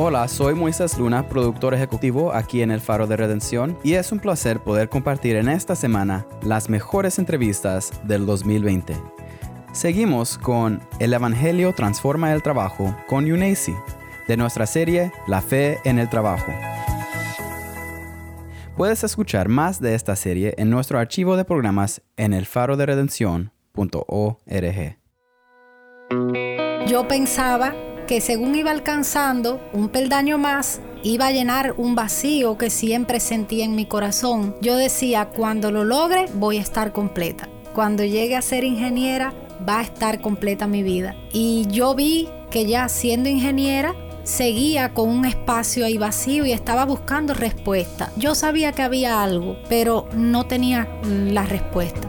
Hola, soy Moisés Luna, productor ejecutivo aquí en El Faro de Redención, y es un placer poder compartir en esta semana las mejores entrevistas del 2020. Seguimos con El Evangelio Transforma el Trabajo con UNACI, de nuestra serie La Fe en el Trabajo. Puedes escuchar más de esta serie en nuestro archivo de programas en elfaroderedención.org. Yo pensaba que según iba alcanzando un peldaño más, iba a llenar un vacío que siempre sentía en mi corazón. Yo decía, cuando lo logre, voy a estar completa. Cuando llegue a ser ingeniera, va a estar completa mi vida. Y yo vi que ya siendo ingeniera, seguía con un espacio ahí vacío y estaba buscando respuesta. Yo sabía que había algo, pero no tenía la respuesta.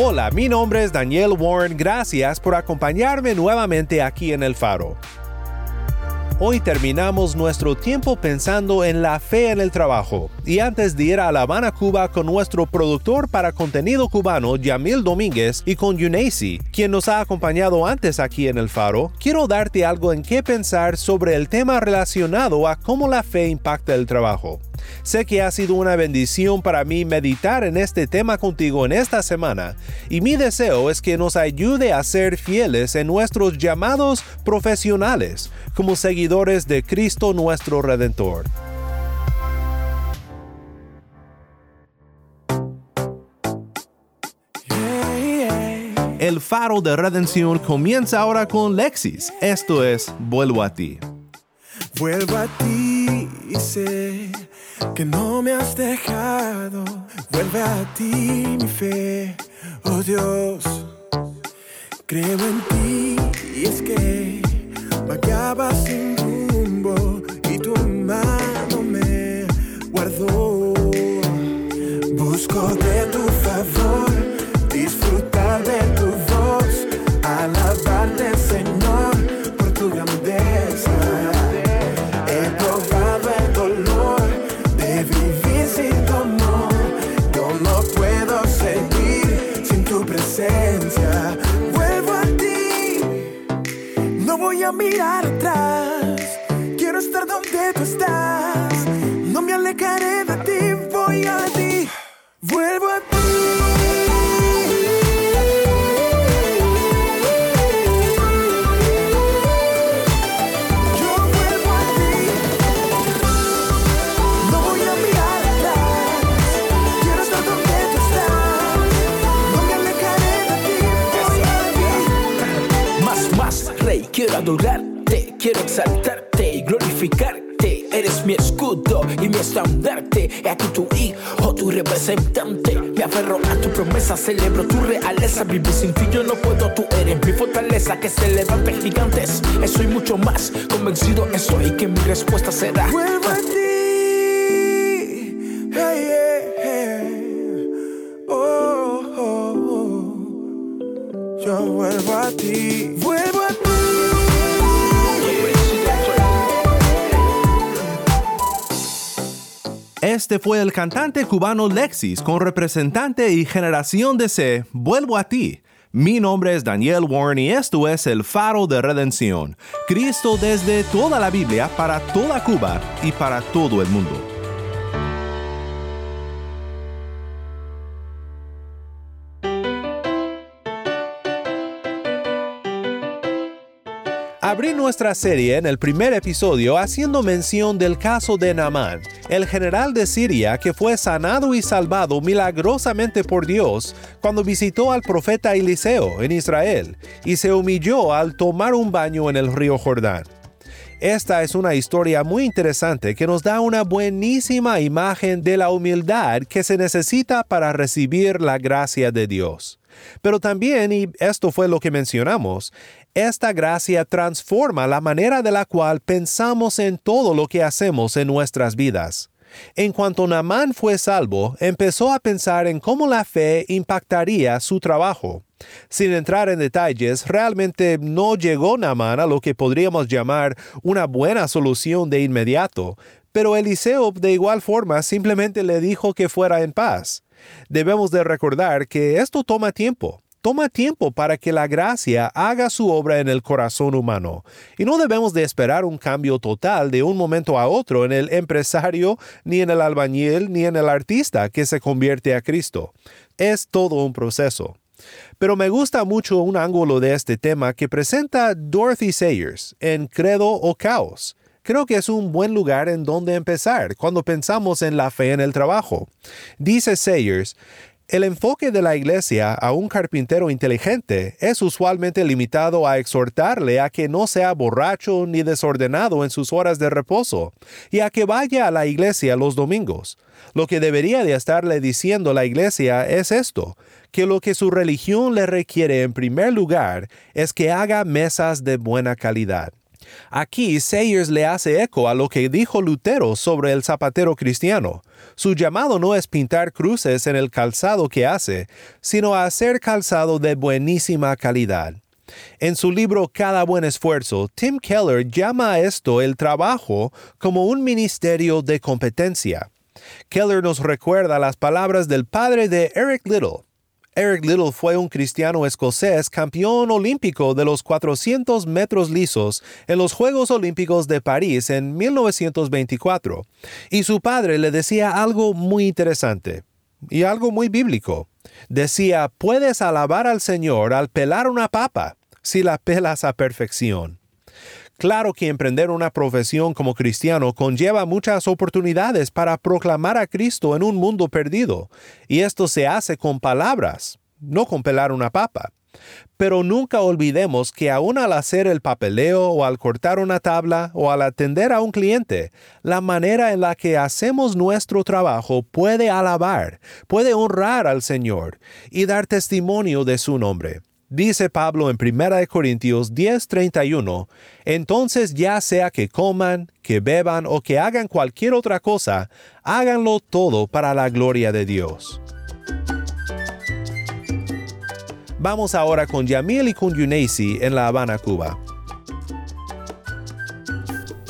Hola, mi nombre es Daniel Warren, gracias por acompañarme nuevamente aquí en El Faro. Hoy terminamos nuestro tiempo pensando en la fe en el trabajo. Y antes de ir a La Habana, Cuba con nuestro productor para contenido cubano, Yamil Domínguez, y con Yunacy, quien nos ha acompañado antes aquí en El Faro, quiero darte algo en qué pensar sobre el tema relacionado a cómo la fe impacta el trabajo. Sé que ha sido una bendición para mí meditar en este tema contigo en esta semana y mi deseo es que nos ayude a ser fieles en nuestros llamados profesionales como seguidores de Cristo nuestro Redentor. El faro de redención comienza ahora con Lexis. Esto es Vuelvo a ti. Vuelvo a ti y sé que no me has dejado. Vuelve a ti mi fe, oh Dios. Creo en ti y es que vagaba sin estandarte. He aquí tu hijo, tu representante. Me aferro a tu promesa, celebro tu realeza. Vivir sin ti yo no puedo, tú eres mi fortaleza. Que se levante gigantes. Eso y mucho más. Convencido estoy que mi respuesta será. Vuelvo a ti. Este fue el cantante cubano Lexis con representante y generación de C. Vuelvo a ti. Mi nombre es Daniel Warren y esto es el faro de redención. Cristo desde toda la Biblia para toda Cuba y para todo el mundo. Abrí nuestra serie en el primer episodio haciendo mención del caso de Naamán, el general de Siria que fue sanado y salvado milagrosamente por Dios cuando visitó al profeta Eliseo en Israel y se humilló al tomar un baño en el río Jordán. Esta es una historia muy interesante que nos da una buenísima imagen de la humildad que se necesita para recibir la gracia de Dios. Pero también, y esto fue lo que mencionamos, esta gracia transforma la manera de la cual pensamos en todo lo que hacemos en nuestras vidas. En cuanto Naamán fue salvo, empezó a pensar en cómo la fe impactaría su trabajo. Sin entrar en detalles, realmente no llegó Naamán a lo que podríamos llamar una buena solución de inmediato, pero Eliseo de igual forma simplemente le dijo que fuera en paz. Debemos de recordar que esto toma tiempo. Toma tiempo para que la gracia haga su obra en el corazón humano, y no debemos de esperar un cambio total de un momento a otro en el empresario, ni en el albañil, ni en el artista que se convierte a Cristo. Es todo un proceso. Pero me gusta mucho un ángulo de este tema que presenta Dorothy Sayers en Credo o Caos. Creo que es un buen lugar en donde empezar cuando pensamos en la fe en el trabajo. Dice Sayers, el enfoque de la iglesia a un carpintero inteligente es usualmente limitado a exhortarle a que no sea borracho ni desordenado en sus horas de reposo y a que vaya a la iglesia los domingos. Lo que debería de estarle diciendo la iglesia es esto, que lo que su religión le requiere en primer lugar es que haga mesas de buena calidad. Aquí Sayers le hace eco a lo que dijo Lutero sobre el zapatero cristiano. Su llamado no es pintar cruces en el calzado que hace, sino hacer calzado de buenísima calidad. En su libro Cada buen esfuerzo, Tim Keller llama a esto el trabajo como un ministerio de competencia. Keller nos recuerda las palabras del padre de Eric Little, Eric Little fue un cristiano escocés campeón olímpico de los 400 metros lisos en los Juegos Olímpicos de París en 1924, y su padre le decía algo muy interesante y algo muy bíblico. Decía, puedes alabar al Señor al pelar una papa, si la pelas a perfección. Claro que emprender una profesión como cristiano conlleva muchas oportunidades para proclamar a Cristo en un mundo perdido, y esto se hace con palabras, no con pelar una papa. Pero nunca olvidemos que aún al hacer el papeleo o al cortar una tabla o al atender a un cliente, la manera en la que hacemos nuestro trabajo puede alabar, puede honrar al Señor y dar testimonio de su nombre. Dice Pablo en 1 Corintios 10:31, entonces ya sea que coman, que beban o que hagan cualquier otra cosa, háganlo todo para la gloria de Dios. Vamos ahora con Yamil y con Yuneisi en La Habana, Cuba.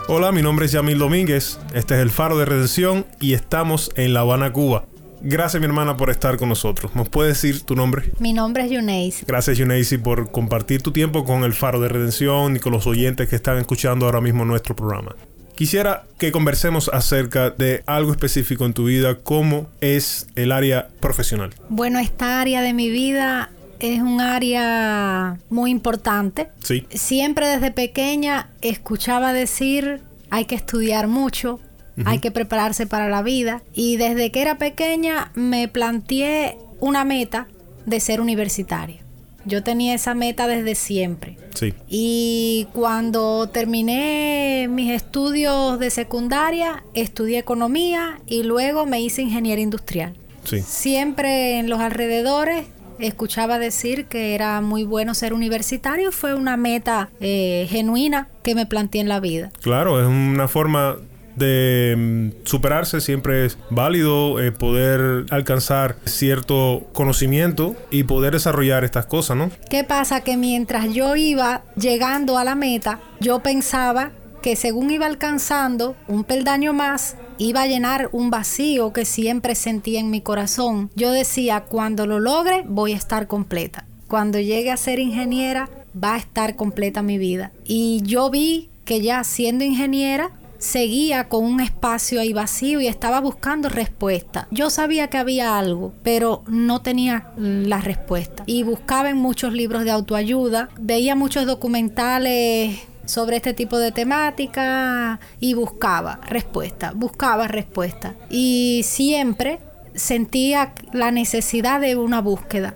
Hola, mi nombre es Yamil Domínguez, este es el Faro de Redención y estamos en La Habana, Cuba. Gracias, mi hermana, por estar con nosotros. ¿Nos puedes decir tu nombre? Mi nombre es Yuneisi. Gracias, Yuneisi, por compartir tu tiempo con el Faro de Redención y con los oyentes que están escuchando ahora mismo nuestro programa. Quisiera que conversemos acerca de algo específico en tu vida, cómo es el área profesional. Bueno, esta área de mi vida es un área muy importante. Sí. Siempre desde pequeña escuchaba decir hay que estudiar mucho, hay que prepararse para la vida. Y desde que era pequeña me planteé una meta de ser universitaria. Yo tenía esa meta desde siempre. Sí. Y cuando terminé mis estudios de secundaria, estudié economía y luego me hice ingeniera industrial. Sí. Siempre en los alrededores escuchaba decir que era muy bueno ser universitario. Fue una meta eh, genuina que me planteé en la vida. Claro, es una forma de mm, superarse siempre es válido eh, poder alcanzar cierto conocimiento y poder desarrollar estas cosas, ¿no? ¿Qué pasa? Que mientras yo iba llegando a la meta, yo pensaba que según iba alcanzando un peldaño más, iba a llenar un vacío que siempre sentía en mi corazón. Yo decía, cuando lo logre, voy a estar completa. Cuando llegue a ser ingeniera, va a estar completa mi vida. Y yo vi que ya siendo ingeniera, seguía con un espacio ahí vacío y estaba buscando respuesta. Yo sabía que había algo, pero no tenía la respuesta. Y buscaba en muchos libros de autoayuda, veía muchos documentales sobre este tipo de temática y buscaba respuesta, buscaba respuesta. Y siempre sentía la necesidad de una búsqueda.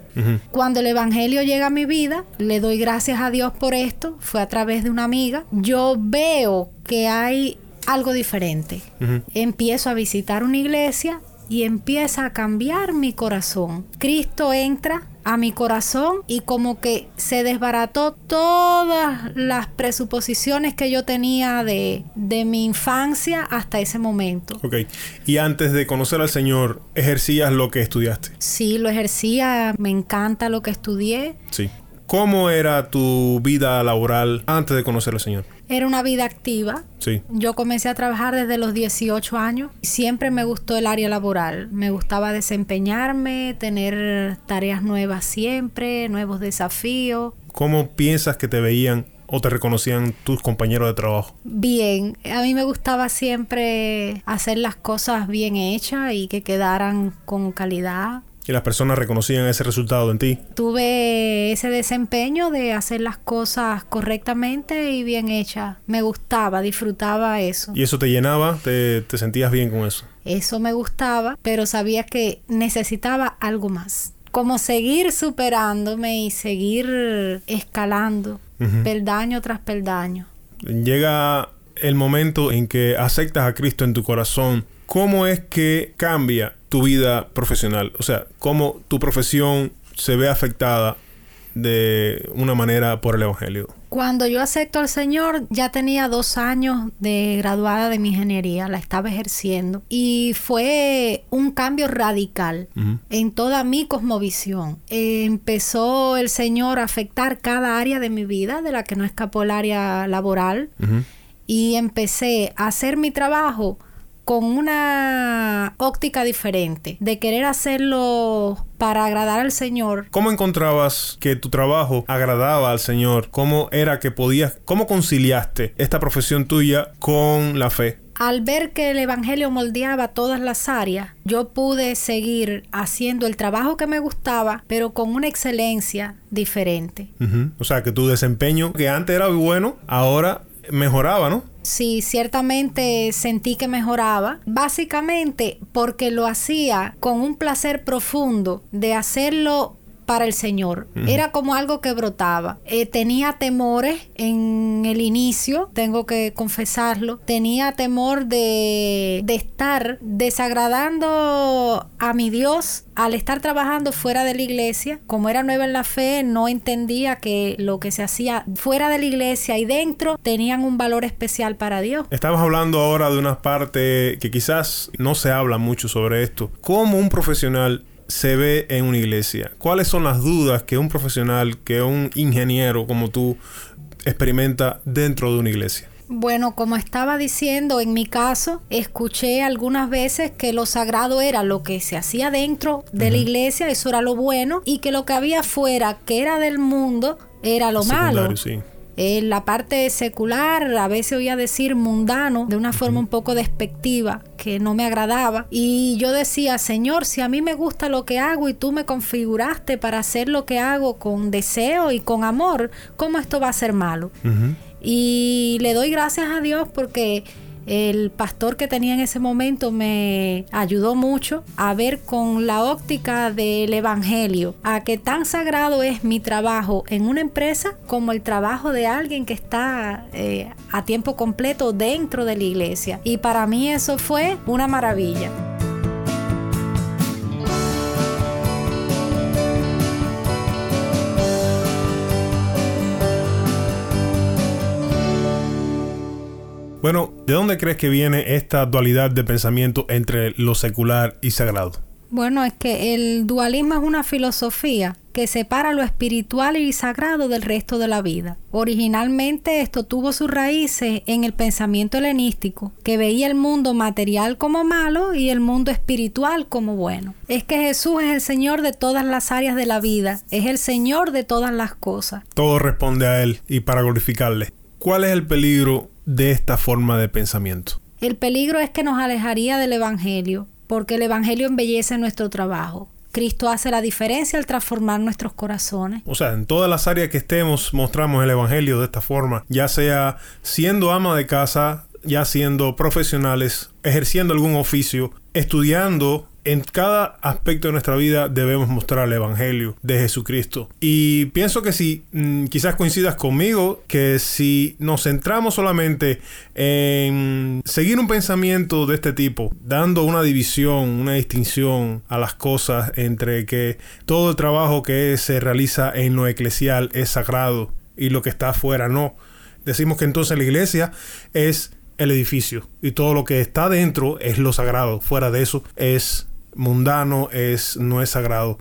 Cuando el Evangelio llega a mi vida, le doy gracias a Dios por esto, fue a través de una amiga, yo veo que hay algo diferente. Empiezo a visitar una iglesia y empieza a cambiar mi corazón. Cristo entra a mi corazón y como que se desbarató todas las presuposiciones que yo tenía de, de mi infancia hasta ese momento. Ok. Y antes de conocer al Señor, ¿ejercías lo que estudiaste? Sí, lo ejercía. Me encanta lo que estudié. Sí. ¿Cómo era tu vida laboral antes de conocer al Señor? Era una vida activa. Sí. Yo comencé a trabajar desde los 18 años. Siempre me gustó el área laboral. Me gustaba desempeñarme, tener tareas nuevas siempre, nuevos desafíos. ¿Cómo piensas que te veían o te reconocían tus compañeros de trabajo? Bien, a mí me gustaba siempre hacer las cosas bien hechas y que quedaran con calidad. Y las personas reconocían ese resultado en ti. Tuve ese desempeño de hacer las cosas correctamente y bien hechas. Me gustaba, disfrutaba eso. ¿Y eso te llenaba? ¿Te, te sentías bien con eso? Eso me gustaba, pero sabía que necesitaba algo más. Como seguir superándome y seguir escalando, peldaño tras peldaño. Llega el momento en que aceptas a Cristo en tu corazón. ¿Cómo es que cambia tu vida profesional? O sea, cómo tu profesión se ve afectada de una manera por el Evangelio. Cuando yo acepto al Señor, ya tenía dos años de graduada de mi ingeniería, la estaba ejerciendo y fue un cambio radical en toda mi cosmovisión. Eh, empezó el Señor a afectar cada área de mi vida, de la que no escapó el área laboral, y empecé a hacer mi trabajo con una óptica diferente, de querer hacerlo para agradar al Señor. ¿Cómo encontrabas que tu trabajo agradaba al Señor? ¿Cómo era que podías, cómo conciliaste esta profesión tuya con la fe? Al ver que el Evangelio moldeaba todas las áreas, yo pude seguir haciendo el trabajo que me gustaba, pero con una excelencia diferente. O sea, que tu desempeño, que antes era bueno, ahora mejoraba, ¿no? Sí, ciertamente sentí que mejoraba, básicamente porque lo hacía con un placer profundo de hacerlo para el Señor. Era como algo que brotaba. Eh, tenía temores en el inicio, tengo que confesarlo. Tenía temor de, de estar desagradando a mi Dios al estar trabajando fuera de la iglesia. Como era nueva en la fe, no entendía que lo que se hacía fuera de la iglesia y dentro tenían un valor especial para Dios. Estamos hablando ahora de una parte que quizás no se habla mucho sobre esto. ¿Cómo un profesional se ve en una iglesia? ¿Cuáles son las dudas que un profesional, que un ingeniero como tú experimenta dentro de una iglesia? Bueno, como estaba diciendo, en mi caso, escuché algunas veces que lo sagrado era lo que se hacía dentro de la iglesia, eso era lo bueno, y que lo que había afuera, que era del mundo, era lo malo. Sí. En la parte secular a veces oía decir mundano de una forma un poco despectiva que no me agradaba y yo decía, Señor, si a mí me gusta lo que hago y tú me configuraste para hacer lo que hago con deseo y con amor, ¿cómo esto va a ser malo? Y le doy gracias a Dios porque el pastor que tenía en ese momento me ayudó mucho a ver con la óptica del Evangelio a que tan sagrado es mi trabajo en una empresa como el trabajo de alguien que está eh, a tiempo completo dentro de la iglesia. Y para mí eso fue una maravilla. Bueno, ¿de dónde crees que viene esta dualidad de pensamiento entre lo secular y sagrado? Bueno, es que el dualismo es una filosofía que separa lo espiritual y sagrado del resto de la vida. Originalmente esto tuvo sus raíces en el pensamiento helenístico, que veía el mundo material como malo y el mundo espiritual como bueno. Es que Jesús es el Señor de todas las áreas de la vida, es el Señor de todas las cosas. Todo responde a Él y para glorificarle. ¿Cuál es el peligro de esta forma de pensamiento? El peligro es que nos alejaría del Evangelio, porque el Evangelio embellece nuestro trabajo. Cristo hace la diferencia al transformar nuestros corazones. O sea, en todas las áreas que estemos mostramos el Evangelio de esta forma, ya sea siendo ama de casa, ya siendo profesionales, ejerciendo algún oficio, estudiando en cada aspecto de nuestra vida debemos mostrar el Evangelio de Jesucristo. Y pienso que si mm, quizás coincidas conmigo, que si nos centramos solamente en seguir un pensamiento de este tipo, dando una división, una distinción a las cosas entre que todo el trabajo que se realiza en lo eclesial es sagrado y lo que está afuera no. Decimos que entonces la iglesia es el edificio y todo lo que está dentro es lo sagrado. Fuera de eso es mundano, es, no es sagrado.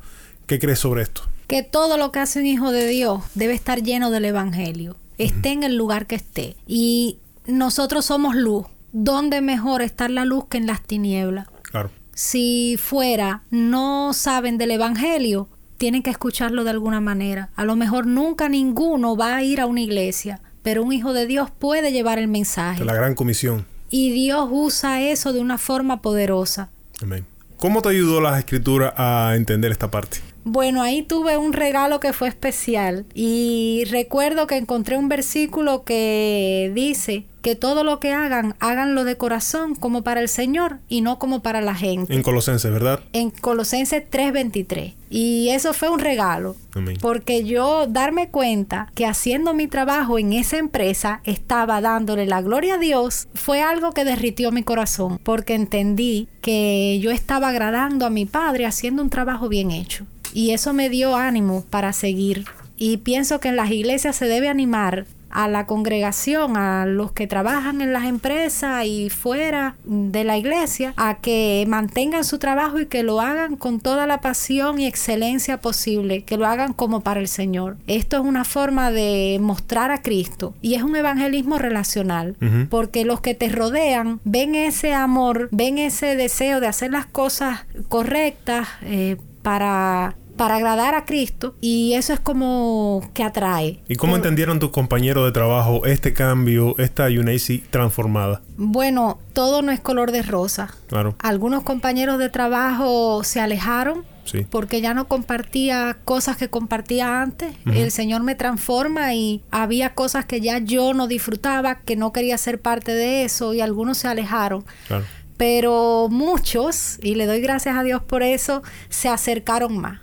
¿Qué crees sobre esto? Que todo lo que hace un hijo de Dios debe estar lleno del Evangelio, esté en el lugar que esté. Y nosotros somos luz. ¿Dónde mejor estar la luz que en las tinieblas? Claro. Si fuera no saben del Evangelio, tienen que escucharlo de alguna manera. A lo mejor nunca ninguno va a ir a una iglesia, pero un hijo de Dios puede llevar el mensaje. De la gran comisión. Y Dios usa eso de una forma poderosa. Amén. ¿Cómo te ayudó la escritura a entender esta parte? Bueno, ahí tuve un regalo que fue especial y recuerdo que encontré un versículo que dice que todo lo que hagan, háganlo de corazón como para el Señor y no como para la gente. En Colosenses, ¿verdad? En Colosenses 3:23. Y eso fue un regalo. Amén. Porque yo darme cuenta que haciendo mi trabajo en esa empresa estaba dándole la gloria a Dios fue algo que derritió mi corazón. Porque entendí que yo estaba agradando a mi padre haciendo un trabajo bien hecho. Y eso me dio ánimo para seguir. Y pienso que en las iglesias se debe animar a la congregación, a los que trabajan en las empresas y fuera de la iglesia, a que mantengan su trabajo y que lo hagan con toda la pasión y excelencia posible, que lo hagan como para el Señor. Esto es una forma de mostrar a Cristo y es un evangelismo relacional, porque los que te rodean ven ese amor, ven ese deseo de hacer las cosas correctas eh, para para agradar a Cristo y eso es como que atrae. ¿Y cómo entendieron tus compañeros de trabajo este cambio, esta UNACI transformada? Bueno, todo no es color de rosa. Claro. Algunos compañeros de trabajo se alejaron Sí. porque ya no compartía cosas que compartía antes. El Señor me transforma y había cosas que ya yo no disfrutaba, que no quería ser parte de eso y algunos se alejaron. Claro. Pero muchos, y le doy gracias a Dios por eso, se acercaron más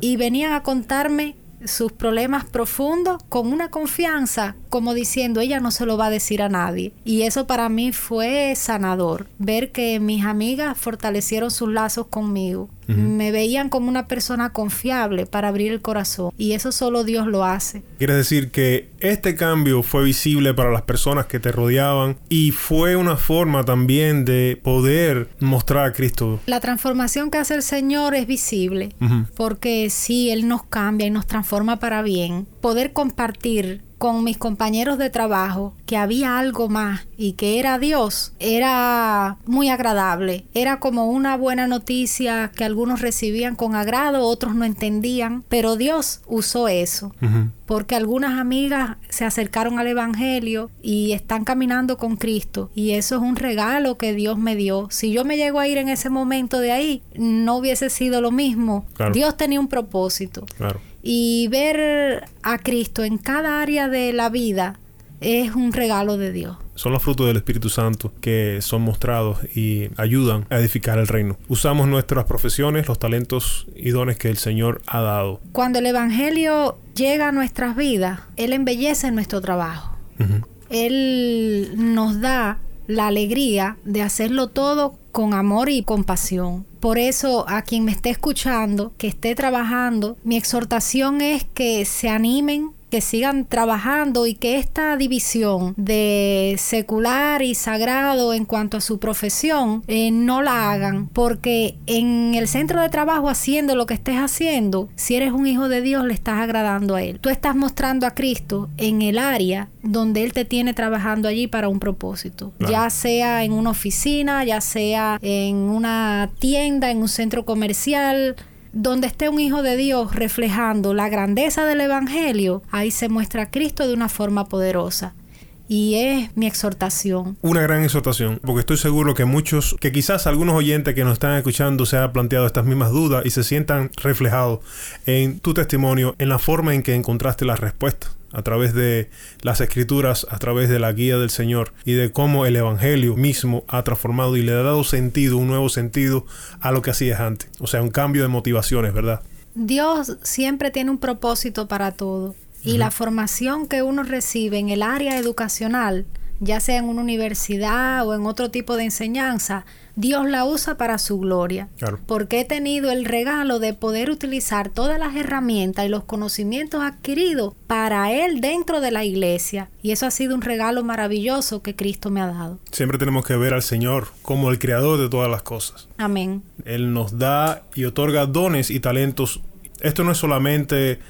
y venían a contarme sus problemas profundos con una confianza, como diciendo, ella no se lo va a decir a nadie. Y eso para mí fue sanador, ver que mis amigas fortalecieron sus lazos conmigo. Me veían como una persona confiable para abrir el corazón. Y eso solo Dios lo hace. Quiere decir que este cambio fue visible para las personas que te rodeaban y fue una forma también de poder mostrar a Cristo. La transformación que hace el Señor es visible, porque si Él nos cambia y nos transforma para bien, poder compartir con mis compañeros de trabajo que había algo más y que era Dios, era muy agradable. Era como una buena noticia que algunos recibían con agrado, otros no entendían, pero Dios usó eso. Porque algunas amigas se acercaron al Evangelio y están caminando con Cristo. Y eso es un regalo que Dios me dio. Si yo me llego a ir en ese momento de ahí, no hubiese sido lo mismo. Claro. Dios tenía un propósito Claro. Y ver a Cristo en cada área de la vida es un regalo de Dios. Son los frutos del Espíritu Santo que son mostrados y ayudan a edificar el reino. Usamos nuestras profesiones, los talentos y dones que el Señor ha dado. Cuando el Evangelio llega a nuestras vidas, Él embellece nuestro trabajo. Él nos da la alegría de hacerlo todo con amor y compasión. Por eso a quien me esté escuchando, que esté trabajando, mi exhortación es que se animen que sigan trabajando y que esta división de secular y sagrado en cuanto a su profesión eh, no la hagan. Porque en el centro de trabajo haciendo lo que estés haciendo si eres un hijo de Dios le estás agradando a él. Tú estás mostrando a Cristo en el área donde él te tiene trabajando allí para un propósito. Claro. ya sea en una oficina ya sea en una tienda en un centro comercial donde esté un hijo de Dios reflejando la grandeza del Evangelio, ahí se muestra a Cristo de una forma poderosa. y es mi exhortación. Una gran exhortación, porque estoy seguro que muchos, que quizás algunos oyentes que nos están escuchando se han planteado estas mismas dudas y se sientan reflejados en tu testimonio, en la forma en que encontraste la respuesta a través de las escrituras, a través de la guía del Señor y de cómo el Evangelio mismo ha transformado y le ha dado sentido, un nuevo sentido a lo que hacías antes. O sea, un cambio de motivaciones, ¿verdad? Dios siempre tiene un propósito para todo y la formación que uno recibe en el área educacional, ya sea en una universidad o en otro tipo de enseñanza, Dios la usa para su gloria. Claro. Porque he tenido el regalo de poder utilizar todas las herramientas y los conocimientos adquiridos para Él dentro de la iglesia. Y eso ha sido un regalo maravilloso que Cristo me ha dado. Siempre tenemos que ver al Señor como el creador de todas las cosas. Amén. Él nos da y otorga dones y talentos. Esto no es solamente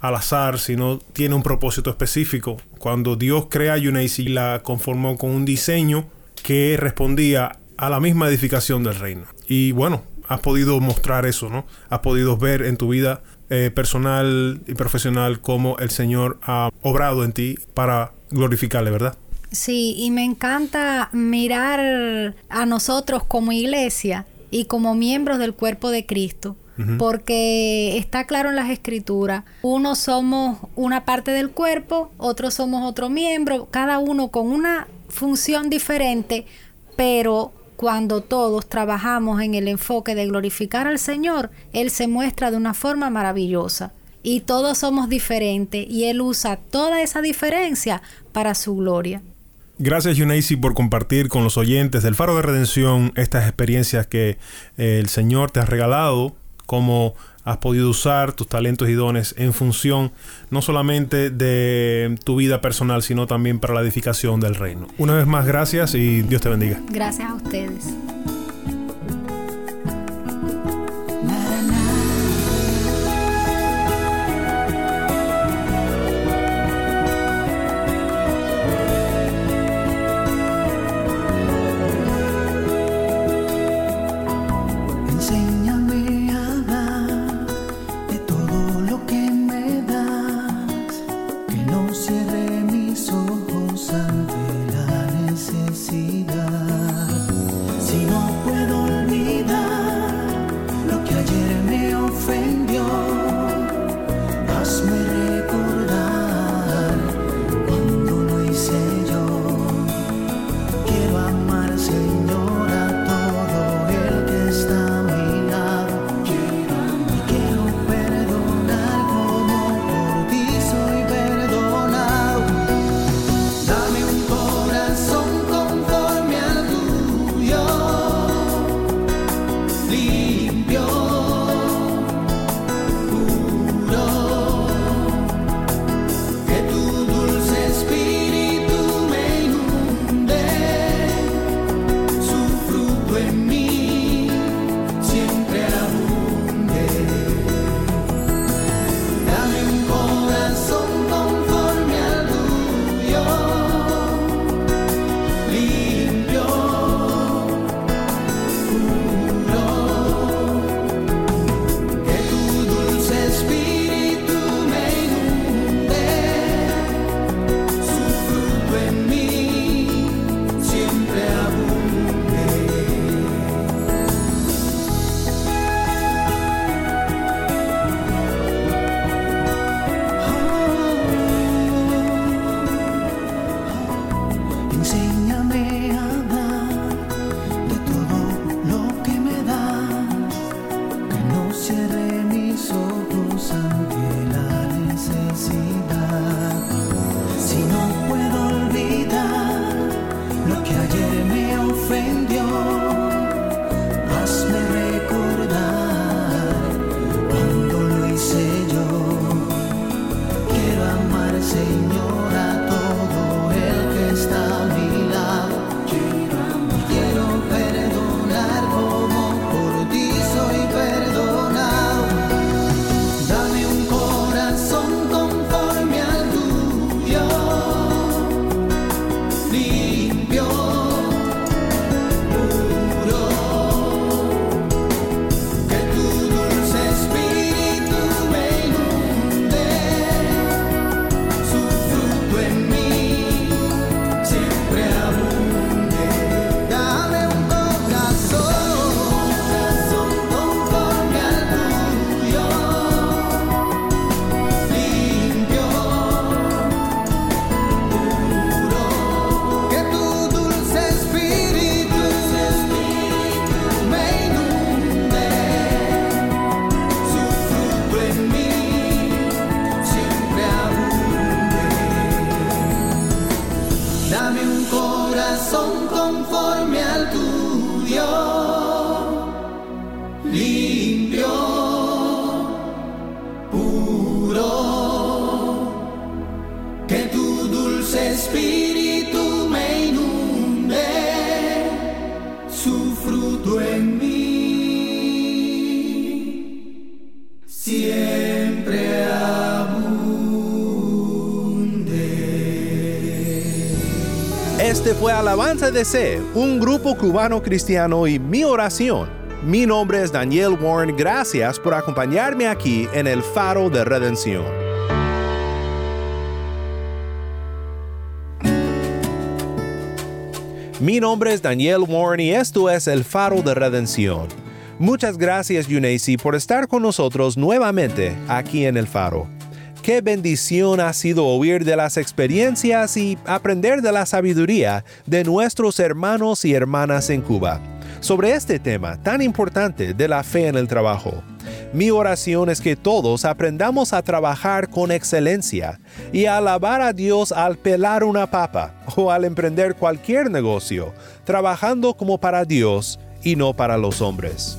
al azar, sino tiene un propósito específico. Cuando Dios crea Unice la conformó con un diseño que respondía a la misma edificación del reino. Y bueno, has podido mostrar eso, ¿no? Has podido ver en tu vida eh, personal y profesional cómo el Señor ha obrado en ti para glorificarle, ¿verdad? Sí, y me encanta mirar a nosotros como iglesia y como miembros del cuerpo de Cristo porque está claro en las escrituras, unos somos una parte del cuerpo, otros somos otro miembro, cada uno con una función diferente, pero cuando todos trabajamos en el enfoque de glorificar al Señor, Él se muestra de una forma maravillosa. Y todos somos diferentes y Él usa toda esa diferencia para su gloria. Gracias Yunaisi por compartir con los oyentes del Faro de Redención estas experiencias que eh, el Señor te ha regalado cómo has podido usar tus talentos y dones en función no solamente de tu vida personal, sino también para la edificación del reino. Una vez más, gracias y Dios te bendiga. Gracias a ustedes. Fue Alabanza de C, un grupo cubano cristiano y mi oración. Mi nombre es Daniel Warren, gracias por acompañarme aquí en el Faro de Redención. Mi nombre es Daniel Warren y esto es el Faro de Redención. Muchas gracias Yuneisi por estar con nosotros nuevamente aquí en el Faro. Qué bendición ha sido oír de las experiencias y aprender de la sabiduría de nuestros hermanos y hermanas en Cuba sobre este tema tan importante de la fe en el trabajo. Mi oración es que todos aprendamos a trabajar con excelencia y a alabar a Dios al pelar una papa o al emprender cualquier negocio, trabajando como para Dios y no para los hombres.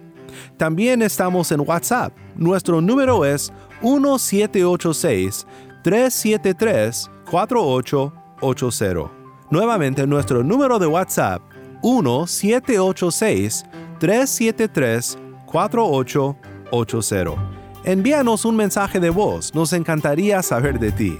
También estamos en WhatsApp. Nuestro número es 1786-373-4880. Nuevamente nuestro número de WhatsApp 1786-373-4880. Envíanos un mensaje de voz, nos encantaría saber de ti.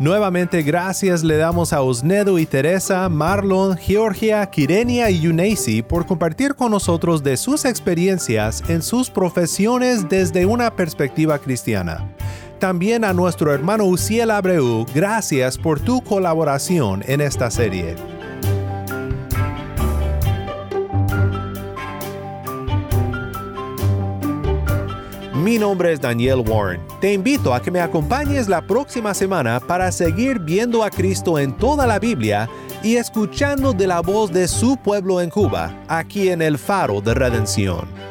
Nuevamente gracias le damos a Osnedo y Teresa, Marlon, Georgia, Kirenia y Yuneisi por compartir con nosotros de sus experiencias en sus profesiones desde una perspectiva cristiana. También a nuestro hermano Uciel Abreu, gracias por tu colaboración en esta serie. Mi nombre es Daniel Warren. Te invito a que me acompañes la próxima semana para seguir viendo a Cristo en toda la Biblia y escuchando de la voz de su pueblo en Cuba, aquí en el Faro de Redención.